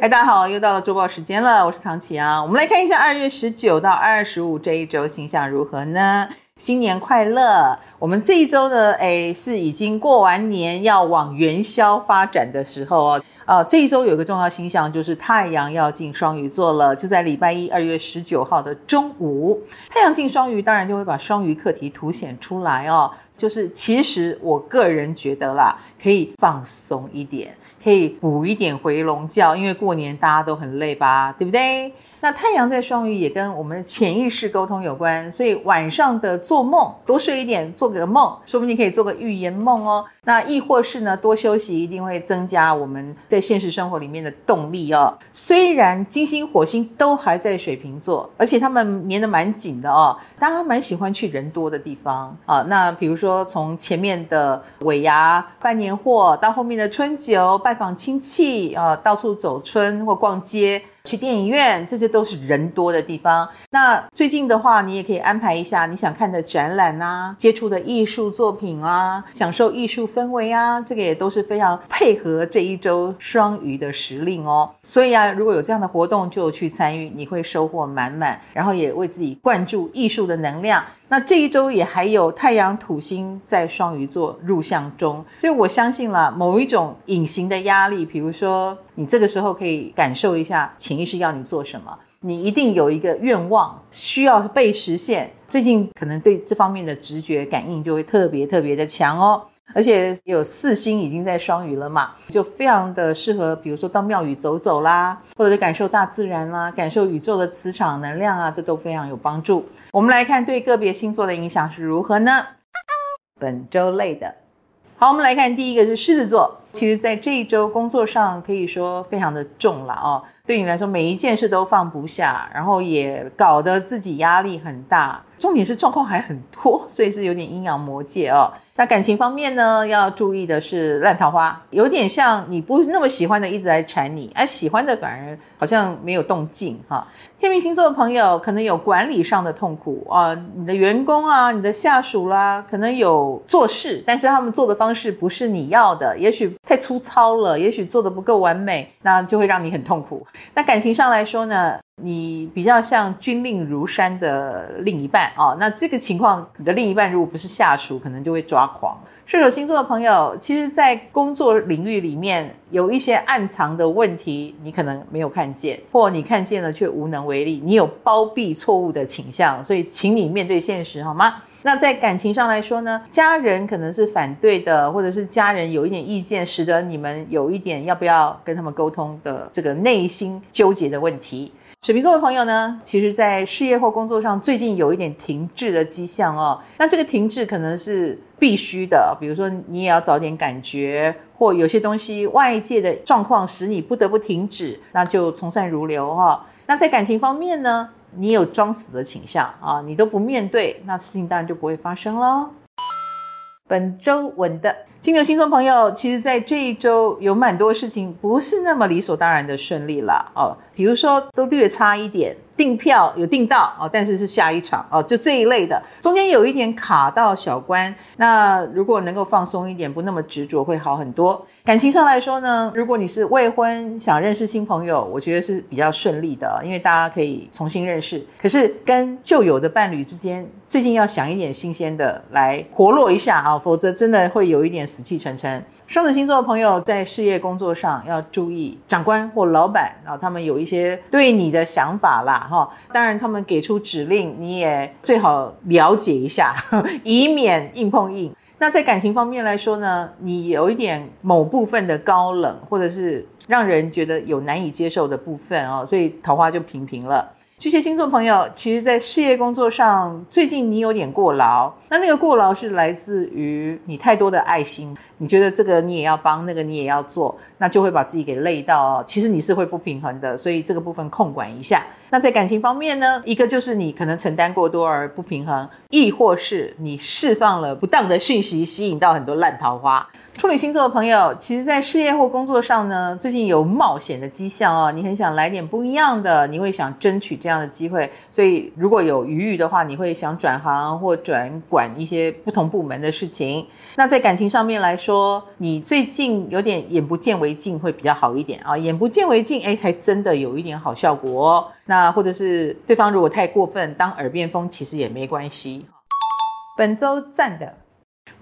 嗨，大家好，又到了周报时间了，我是唐綺阳。我们来看一下二月十九到二十五这一周星象如何呢？新年快乐！我们这一周呢，诶，是已经过完年，要往元宵发展的时候哦。呃，这一周有一个重要星象，就是太阳要进双鱼座了，就在礼拜一，二月十九号的中午，太阳进双鱼，当然就会把双鱼课题凸显出来哦。就是其实我个人觉得啦，可以放松一点，可以补一点回笼觉，因为过年大家都很累吧，对不对？那太阳在双鱼也跟我们的潜意识沟通有关，所以晚上的做梦多睡一点，做个梦，说不定可以做个预言梦哦。那亦或是呢，多休息一定会增加我们在现实生活里面的动力哦。虽然金星、火星都还在水瓶座，而且他们粘得蛮紧的哦，但他蛮喜欢去人多的地方啊。那比如说从前面的尾牙办年货，到后面的春酒拜访亲戚啊，到处走春或逛街。去电影院，这些都是人多的地方。那最近的话，你也可以安排一下你想看的展览啊，接触的艺术作品啊，享受艺术氛围啊，这个也都是非常配合这一周双鱼的时令哦。所以啊，如果有这样的活动，就去参与，你会收获满满，然后也为自己灌注艺术的能量。那这一周也还有太阳土星在双鱼座入相中，所以我相信了某一种隐形的压力，比如说你这个时候可以感受一下潜意识要你做什么，你一定有一个愿望需要被实现，最近可能对这方面的直觉感应就会特别特别的强哦。而且有四星已经在双鱼了嘛，就非常的适合，比如说到庙宇走走啦，或者是感受大自然啦，感受宇宙的磁场能量啊，这都非常有帮助。我们来看对个别星座的影响是如何呢？本周类的，好，我们来看第一个是狮子座。其实，在这一周工作上可以说非常的重了哦，对你来说每一件事都放不下，然后也搞得自己压力很大。重点是状况还很多，所以是有点阴阳魔界哦。那感情方面呢，要注意的是烂桃花，有点像你不那么喜欢的一直来缠你，而喜欢的反而好像没有动静哈。天秤星座的朋友可能有管理上的痛苦啊，你的员工啊，你的下属啦，可能有做事，但是他们做的方式不是你要的，也许太粗糙了，也许做得不够完美，那就会让你很痛苦。那感情上来说呢？你比较像军令如山的另一半啊，那这个情况，你的另一半如果不是下属，可能就会抓狂。射手星座的朋友，其实，在工作领域里面有一些暗藏的问题，你可能没有看见，或你看见了却无能为力，你有包庇错误的倾向，所以请你面对现实好吗？那在感情上来说呢，家人可能是反对的，或者是家人有一点意见，使得你们有一点要不要跟他们沟通的这个内心纠结的问题。水瓶座的朋友呢，其实，在事业或工作上最近有一点停滞的迹象哦。那这个停滞可能是必须的，比如说你也要找点感觉，或有些东西外界的状况使你不得不停止，那就从善如流哈、哦。那在感情方面呢，你有装死的倾向啊，你都不面对，那事情当然就不会发生喽。本周稳的。金牛星座朋友，其实，在这一周有蛮多事情不是那么理所当然的顺利了哦。比如说，都略差一点。订票有订到哦，但是是下一场哦，就这一类的，中间有一点卡到小关。那如果能够放松一点，不那么执着，会好很多。感情上来说呢，如果你是未婚，想认识新朋友，我觉得是比较顺利的，因为大家可以重新认识。可是跟旧有的伴侣之间，最近要想一点新鲜的来活络一下啊，否则真的会有一点死气沉沉。双子星座的朋友在事业工作上要注意，长官或老板啊，他们有一些对你的想法啦，哈，当然他们给出指令，你也最好了解一下，以免硬碰硬。那在感情方面来说呢，你有一点某部分的高冷，或者是让人觉得有难以接受的部分哦，所以桃花就平平了。巨蟹星座朋友，其实，在事业工作上，最近你有点过劳。那那个过劳是来自于你太多的爱心，你觉得这个你也要帮，那个你也要做，那就会把自己给累到哦。其实你是会不平衡的，所以这个部分控管一下。那在感情方面呢，一个就是你可能承担过多而不平衡，亦或是你释放了不当的讯息，吸引到很多烂桃花。处女星座的朋友，其实，在事业或工作上呢，最近有冒险的迹象哦。你很想来点不一样的，你会想争取这样这样的机会。所以，如果有余裕的话，你会想转行或转管一些不同部门的事情。那在感情上面来说，你最近有点眼不见为净会比较好一点啊，眼不见为净，哎，还真的有一点好效果哦。那或者是对方如果太过分，当耳边风其实也没关系。本周赞的。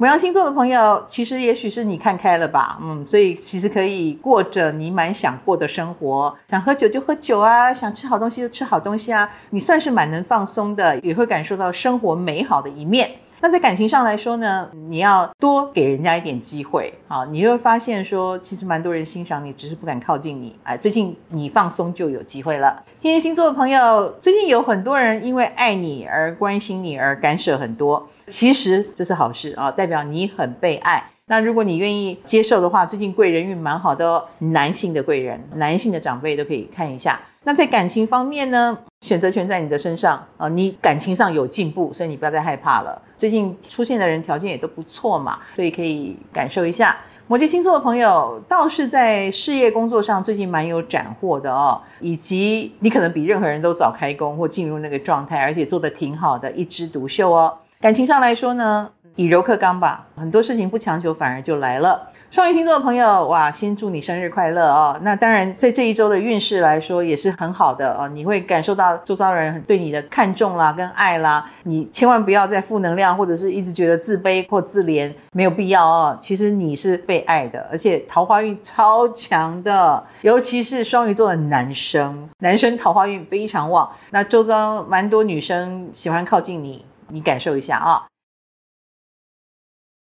牡羊星座的朋友，其实也许是你看开了吧，嗯，所以其实可以过着你蛮想过的生活，想喝酒就喝酒啊，想吃好东西就吃好东西啊，你算是蛮能放松的，也会感受到生活美好的一面。那在感情上来说呢，你要多给人家一点机会，好，你就会发现说，其实蛮多人欣赏你，只是不敢靠近你。哎，最近你放松就有机会了。天蝎星座的朋友，最近有很多人因为爱你而关心你而干涉很多，其实这是好事啊，代表你很被爱。那如果你愿意接受的话，最近贵人运蛮好的哦，男性的贵人、男性的长辈都可以看一下。那在感情方面呢，选择权在你的身上啊，你感情上有进步，所以你不要再害怕了。最近出现的人条件也都不错嘛，所以可以感受一下。摩羯星座的朋友倒是在事业工作上最近蛮有斩获的哦，以及你可能比任何人都早开工或进入那个状态，而且做得挺好的，一枝独秀哦。感情上来说呢，以柔克刚吧，很多事情不强求，反而就来了。双鱼星座的朋友，哇，先祝你生日快乐哦！那当然，在这一周的运势来说也是很好的哦，你会感受到周遭人对你的看重啦、跟爱啦。你千万不要再负能量，或者是一直觉得自卑或自怜，没有必要哦。其实你是被爱的，而且桃花运超强的，尤其是双鱼座的男生，男生桃花运非常旺。那周遭蛮多女生喜欢靠近你，你感受一下啊。